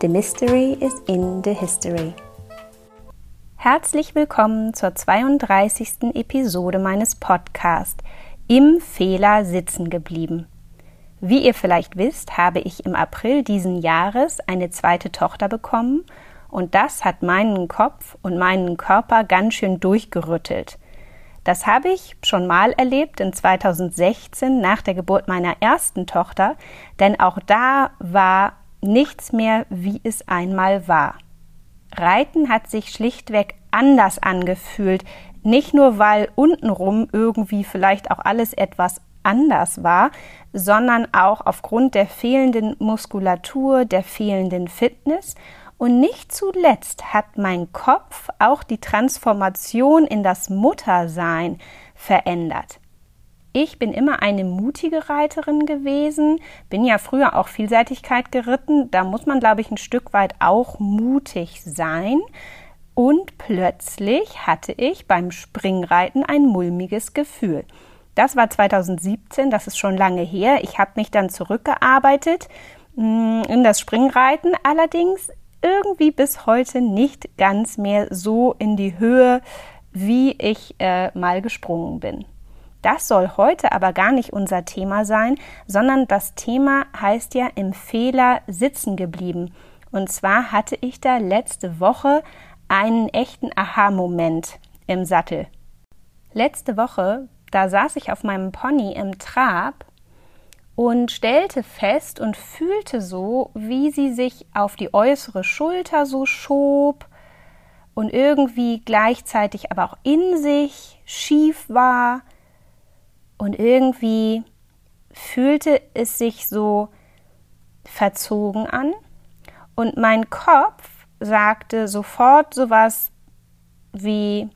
The Mystery is in the History. Herzlich willkommen zur 32. Episode meines Podcasts Im Fehler sitzen geblieben. Wie ihr vielleicht wisst, habe ich im April diesen Jahres eine zweite Tochter bekommen und das hat meinen Kopf und meinen Körper ganz schön durchgerüttelt. Das habe ich schon mal erlebt in 2016 nach der Geburt meiner ersten Tochter, denn auch da war nichts mehr, wie es einmal war. Reiten hat sich schlichtweg anders angefühlt, nicht nur weil untenrum irgendwie vielleicht auch alles etwas anders war, sondern auch aufgrund der fehlenden Muskulatur, der fehlenden Fitness und nicht zuletzt hat mein Kopf auch die Transformation in das Muttersein verändert. Ich bin immer eine mutige Reiterin gewesen, bin ja früher auch Vielseitigkeit geritten. Da muss man, glaube ich, ein Stück weit auch mutig sein. Und plötzlich hatte ich beim Springreiten ein mulmiges Gefühl. Das war 2017, das ist schon lange her. Ich habe mich dann zurückgearbeitet mm, in das Springreiten, allerdings irgendwie bis heute nicht ganz mehr so in die Höhe, wie ich äh, mal gesprungen bin. Das soll heute aber gar nicht unser Thema sein, sondern das Thema heißt ja im Fehler sitzen geblieben. Und zwar hatte ich da letzte Woche einen echten Aha-Moment im Sattel. Letzte Woche, da saß ich auf meinem Pony im Trab und stellte fest und fühlte so, wie sie sich auf die äußere Schulter so schob und irgendwie gleichzeitig aber auch in sich schief war und irgendwie fühlte es sich so verzogen an und mein Kopf sagte sofort sowas wie,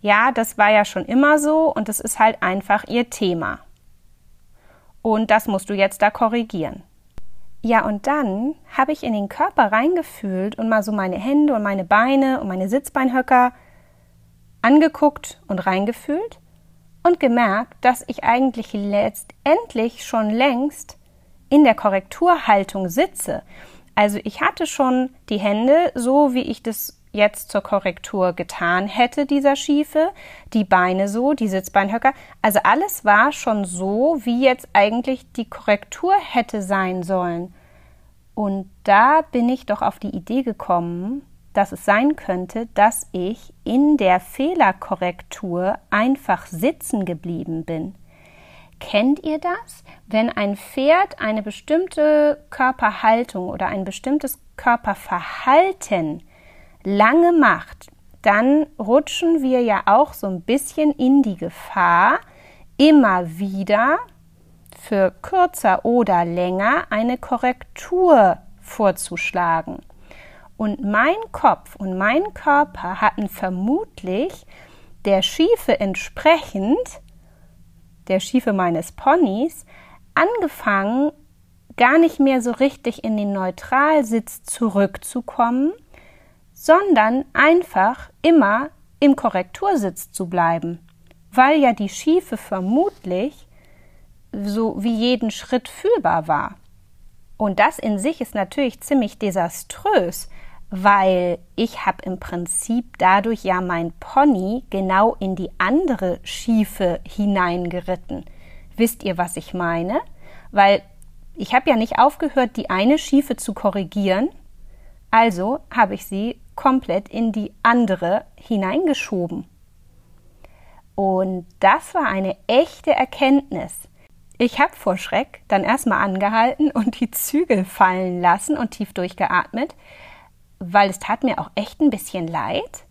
ja, das war ja schon immer so und das ist halt einfach ihr Thema. Und das musst du jetzt da korrigieren. Ja, und dann habe ich in den Körper reingefühlt und mal so meine Hände und meine Beine und meine Sitzbeinhöcker angeguckt und reingefühlt und gemerkt, dass ich eigentlich letztendlich schon längst in der Korrekturhaltung sitze. Also ich hatte schon die Hände so, wie ich das jetzt zur Korrektur getan hätte, dieser Schiefe, die Beine so, die Sitzbeinhöcker. Also alles war schon so, wie jetzt eigentlich die Korrektur hätte sein sollen. Und da bin ich doch auf die Idee gekommen, dass es sein könnte, dass ich in der Fehlerkorrektur einfach sitzen geblieben bin. Kennt ihr das? Wenn ein Pferd eine bestimmte Körperhaltung oder ein bestimmtes Körperverhalten lange macht, dann rutschen wir ja auch so ein bisschen in die Gefahr, immer wieder für kürzer oder länger eine Korrektur vorzuschlagen. Und mein Kopf und mein Körper hatten vermutlich der Schiefe entsprechend, der Schiefe meines Ponys, angefangen, gar nicht mehr so richtig in den Neutralsitz zurückzukommen, sondern einfach immer im Korrektursitz zu bleiben, weil ja die Schiefe vermutlich so wie jeden Schritt fühlbar war. Und das in sich ist natürlich ziemlich desaströs, weil ich habe im Prinzip dadurch ja mein Pony genau in die andere Schiefe hineingeritten. Wisst ihr, was ich meine? Weil ich habe ja nicht aufgehört, die eine Schiefe zu korrigieren, also habe ich sie komplett in die andere hineingeschoben. Und das war eine echte Erkenntnis. Ich habe vor Schreck dann erstmal angehalten und die Zügel fallen lassen und tief durchgeatmet, weil es tat mir auch echt ein bisschen leid.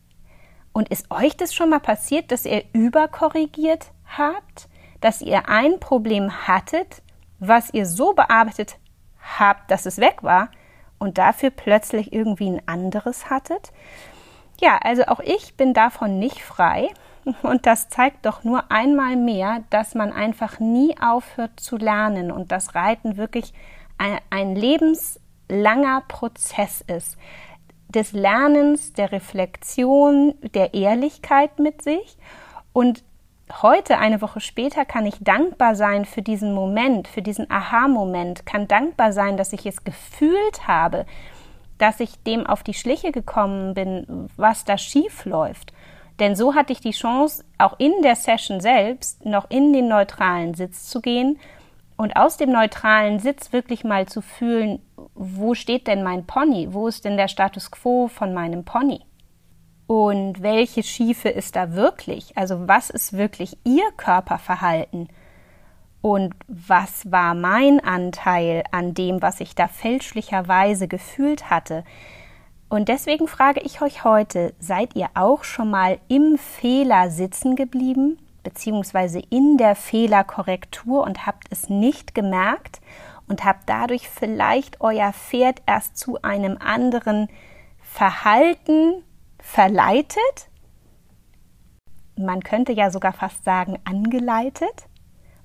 Und ist euch das schon mal passiert, dass ihr überkorrigiert habt? Dass ihr ein Problem hattet, was ihr so bearbeitet habt, dass es weg war? und dafür plötzlich irgendwie ein anderes hattet? Ja, also auch ich bin davon nicht frei. Und das zeigt doch nur einmal mehr, dass man einfach nie aufhört zu lernen und dass Reiten wirklich ein, ein lebenslanger Prozess ist. Des Lernens, der Reflexion, der Ehrlichkeit mit sich. Und heute, eine Woche später, kann ich dankbar sein für diesen Moment, für diesen Aha-Moment, kann dankbar sein, dass ich es gefühlt habe, dass ich dem auf die Schliche gekommen bin, was da schief läuft. Denn so hatte ich die Chance, auch in der Session selbst noch in den neutralen Sitz zu gehen und aus dem neutralen Sitz wirklich mal zu fühlen, wo steht denn mein Pony? Wo ist denn der Status quo von meinem Pony? Und welche Schiefe ist da wirklich? Also was ist wirklich ihr Körperverhalten? Und was war mein Anteil an dem, was ich da fälschlicherweise gefühlt hatte? Und deswegen frage ich euch heute, seid ihr auch schon mal im Fehler sitzen geblieben, beziehungsweise in der Fehlerkorrektur und habt es nicht gemerkt und habt dadurch vielleicht euer Pferd erst zu einem anderen Verhalten verleitet? Man könnte ja sogar fast sagen angeleitet,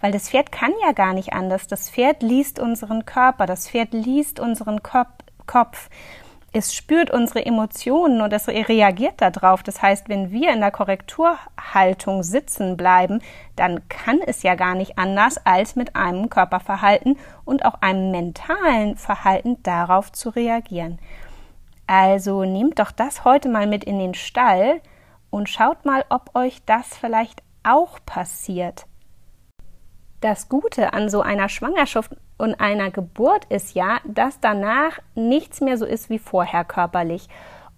weil das Pferd kann ja gar nicht anders. Das Pferd liest unseren Körper, das Pferd liest unseren Kopf es spürt unsere Emotionen und es reagiert darauf. Das heißt, wenn wir in der Korrekturhaltung sitzen bleiben, dann kann es ja gar nicht anders, als mit einem Körperverhalten und auch einem mentalen Verhalten darauf zu reagieren. Also nehmt doch das heute mal mit in den Stall und schaut mal, ob euch das vielleicht auch passiert. Das Gute an so einer Schwangerschaft und einer Geburt ist ja, dass danach nichts mehr so ist wie vorher körperlich.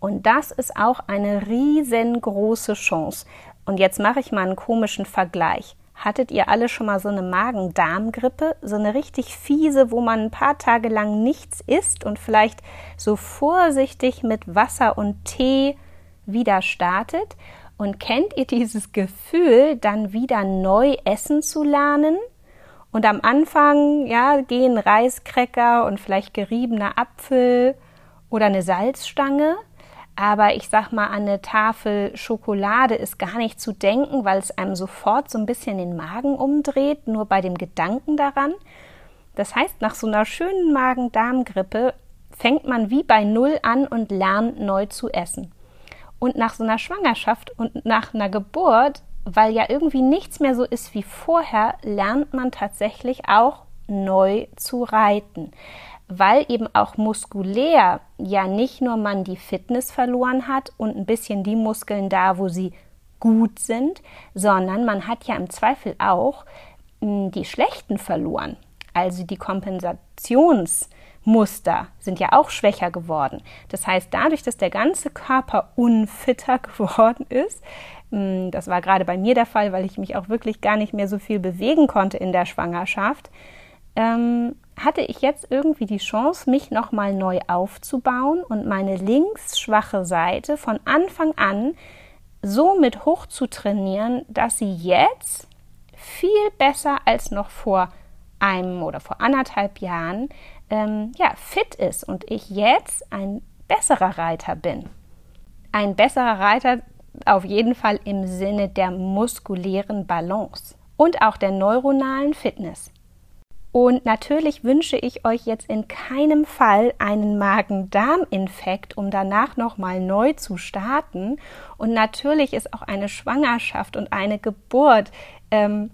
Und das ist auch eine riesengroße Chance. Und jetzt mache ich mal einen komischen Vergleich. Hattet ihr alle schon mal so eine Magen-Darm-Grippe? So eine richtig fiese, wo man ein paar Tage lang nichts isst und vielleicht so vorsichtig mit Wasser und Tee wieder startet? Und kennt ihr dieses Gefühl, dann wieder neu essen zu lernen? Und am Anfang, ja, gehen Reiskräcker und vielleicht geriebener Apfel oder eine Salzstange. Aber ich sag mal, an eine Tafel Schokolade ist gar nicht zu denken, weil es einem sofort so ein bisschen den Magen umdreht, nur bei dem Gedanken daran. Das heißt, nach so einer schönen Magen-Darm-Grippe fängt man wie bei Null an und lernt neu zu essen. Und nach so einer Schwangerschaft und nach einer Geburt weil ja irgendwie nichts mehr so ist wie vorher, lernt man tatsächlich auch neu zu reiten. Weil eben auch muskulär ja nicht nur man die Fitness verloren hat und ein bisschen die Muskeln da, wo sie gut sind, sondern man hat ja im Zweifel auch hm, die schlechten verloren. Also die Kompensationsmuster sind ja auch schwächer geworden. Das heißt, dadurch, dass der ganze Körper unfitter geworden ist, das war gerade bei mir der Fall, weil ich mich auch wirklich gar nicht mehr so viel bewegen konnte in der Schwangerschaft. Ähm, hatte ich jetzt irgendwie die Chance, mich nochmal neu aufzubauen und meine links schwache Seite von Anfang an so mit hoch zu trainieren, dass sie jetzt viel besser als noch vor einem oder vor anderthalb Jahren ähm, ja, fit ist und ich jetzt ein besserer Reiter bin. Ein besserer Reiter auf jeden Fall im Sinne der muskulären Balance und auch der neuronalen Fitness. Und natürlich wünsche ich euch jetzt in keinem Fall einen Magen-Darm-Infekt, um danach nochmal neu zu starten. Und natürlich ist auch eine Schwangerschaft und eine Geburt ähm,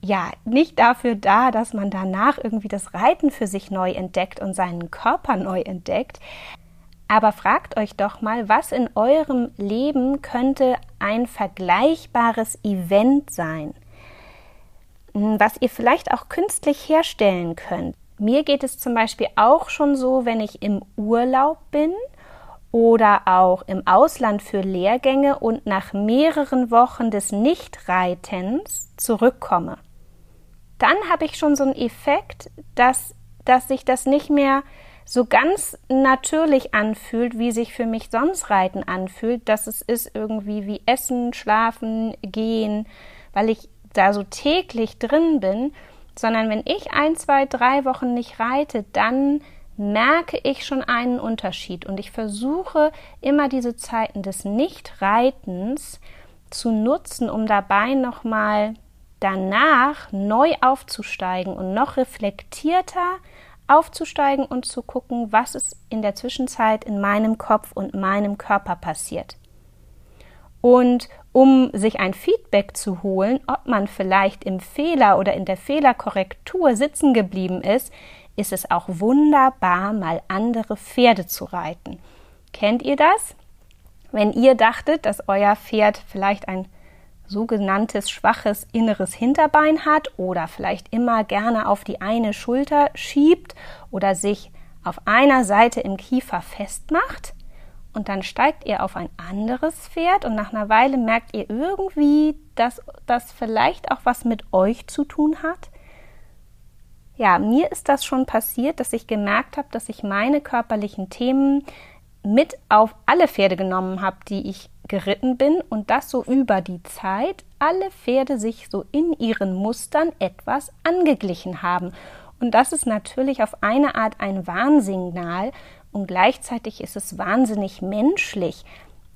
ja nicht dafür da, dass man danach irgendwie das Reiten für sich neu entdeckt und seinen Körper neu entdeckt. Aber fragt euch doch mal, was in eurem Leben könnte ein vergleichbares Event sein, hm, was ihr vielleicht auch künstlich herstellen könnt. Mir geht es zum Beispiel auch schon so, wenn ich im Urlaub bin oder auch im Ausland für Lehrgänge und nach mehreren Wochen des Nichtreitens zurückkomme. Dann habe ich schon so einen Effekt, dass, dass sich das nicht mehr so ganz natürlich anfühlt, wie sich für mich sonst Reiten anfühlt, dass es ist irgendwie wie Essen, Schlafen, Gehen, weil ich da so täglich drin bin, sondern wenn ich ein, zwei, drei Wochen nicht reite, dann merke ich schon einen Unterschied. Und ich versuche immer diese Zeiten des Nichtreitens zu nutzen, um dabei nochmal danach neu aufzusteigen und noch reflektierter aufzusteigen und zu gucken, was ist in der Zwischenzeit in meinem Kopf und meinem Körper passiert. Und um sich ein Feedback zu holen, ob man vielleicht im Fehler oder in der Fehlerkorrektur sitzen geblieben ist, ist es auch wunderbar, mal andere Pferde zu reiten. Kennt ihr das? Wenn ihr dachtet, dass euer Pferd vielleicht ein sogenanntes schwaches inneres Hinterbein hat oder vielleicht immer gerne auf die eine Schulter schiebt oder sich auf einer Seite im Kiefer festmacht, und dann steigt ihr auf ein anderes Pferd und nach einer Weile merkt ihr irgendwie, dass das vielleicht auch was mit euch zu tun hat. Ja, mir ist das schon passiert, dass ich gemerkt habe, dass ich meine körperlichen Themen mit auf alle Pferde genommen habe, die ich geritten bin und dass so über die Zeit alle Pferde sich so in ihren Mustern etwas angeglichen haben. Und das ist natürlich auf eine Art ein Warnsignal und gleichzeitig ist es wahnsinnig menschlich,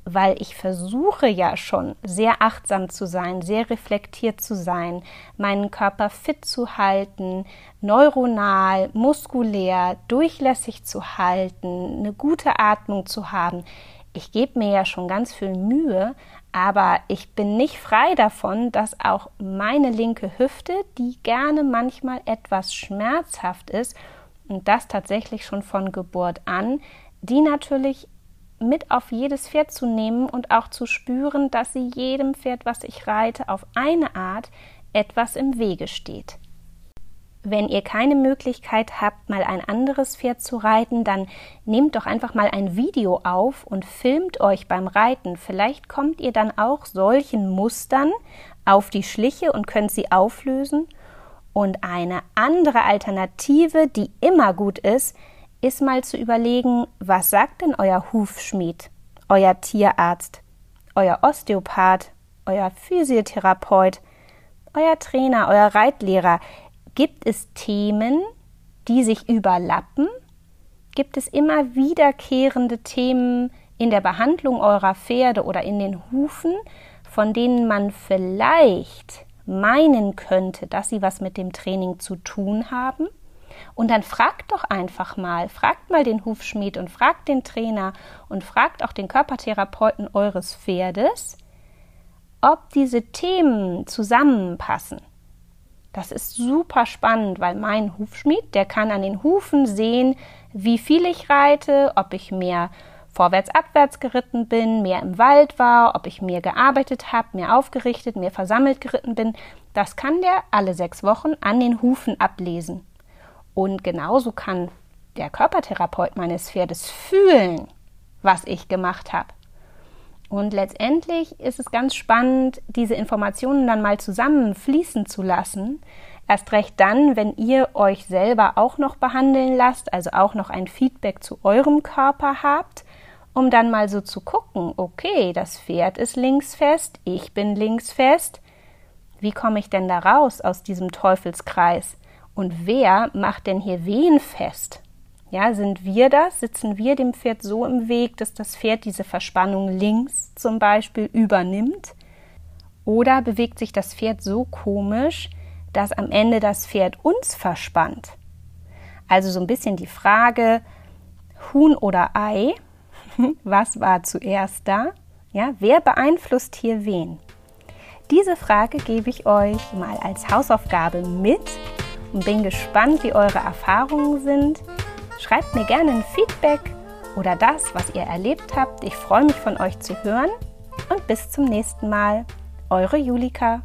weil ich versuche ja schon sehr achtsam zu sein, sehr reflektiert zu sein, meinen Körper fit zu halten, neuronal, muskulär, durchlässig zu halten, eine gute Atmung zu haben. Ich gebe mir ja schon ganz viel Mühe, aber ich bin nicht frei davon, dass auch meine linke Hüfte, die gerne manchmal etwas schmerzhaft ist, und das tatsächlich schon von Geburt an, die natürlich mit auf jedes Pferd zu nehmen und auch zu spüren, dass sie jedem Pferd, was ich reite, auf eine Art etwas im Wege steht. Wenn ihr keine Möglichkeit habt, mal ein anderes Pferd zu reiten, dann nehmt doch einfach mal ein Video auf und filmt euch beim Reiten. Vielleicht kommt ihr dann auch solchen Mustern auf die Schliche und könnt sie auflösen und eine andere Alternative, die immer gut ist, ist mal zu überlegen, was sagt denn euer Hufschmied, euer Tierarzt, euer Osteopath, euer Physiotherapeut, euer Trainer, euer Reitlehrer. Gibt es Themen, die sich überlappen? Gibt es immer wiederkehrende Themen in der Behandlung eurer Pferde oder in den Hufen, von denen man vielleicht meinen könnte, dass sie was mit dem Training zu tun haben. Und dann fragt doch einfach mal, fragt mal den Hufschmied und fragt den Trainer und fragt auch den Körpertherapeuten eures Pferdes, ob diese Themen zusammenpassen. Das ist super spannend, weil mein Hufschmied, der kann an den Hufen sehen, wie viel ich reite, ob ich mehr vorwärts, abwärts geritten bin, mehr im Wald war, ob ich mehr gearbeitet habe, mehr aufgerichtet, mehr versammelt geritten bin, das kann der alle sechs Wochen an den Hufen ablesen. Und genauso kann der Körpertherapeut meines Pferdes fühlen, was ich gemacht habe. Und letztendlich ist es ganz spannend, diese Informationen dann mal zusammen fließen zu lassen. Erst recht dann, wenn ihr euch selber auch noch behandeln lasst, also auch noch ein Feedback zu eurem Körper habt um dann mal so zu gucken, okay, das Pferd ist linksfest, ich bin linksfest. Wie komme ich denn da raus aus diesem Teufelskreis? Und wer macht denn hier wen fest? Ja, sind wir das? Sitzen wir dem Pferd so im Weg, dass das Pferd diese Verspannung links zum Beispiel übernimmt? Oder bewegt sich das Pferd so komisch, dass am Ende das Pferd uns verspannt? Also so ein bisschen die Frage, Huhn oder Ei, was war zuerst da? Ja, wer beeinflusst hier wen? Diese Frage gebe ich euch mal als Hausaufgabe mit und bin gespannt, wie eure Erfahrungen sind. Schreibt mir gerne ein Feedback oder das, was ihr erlebt habt. Ich freue mich von euch zu hören und bis zum nächsten Mal. Eure Julika.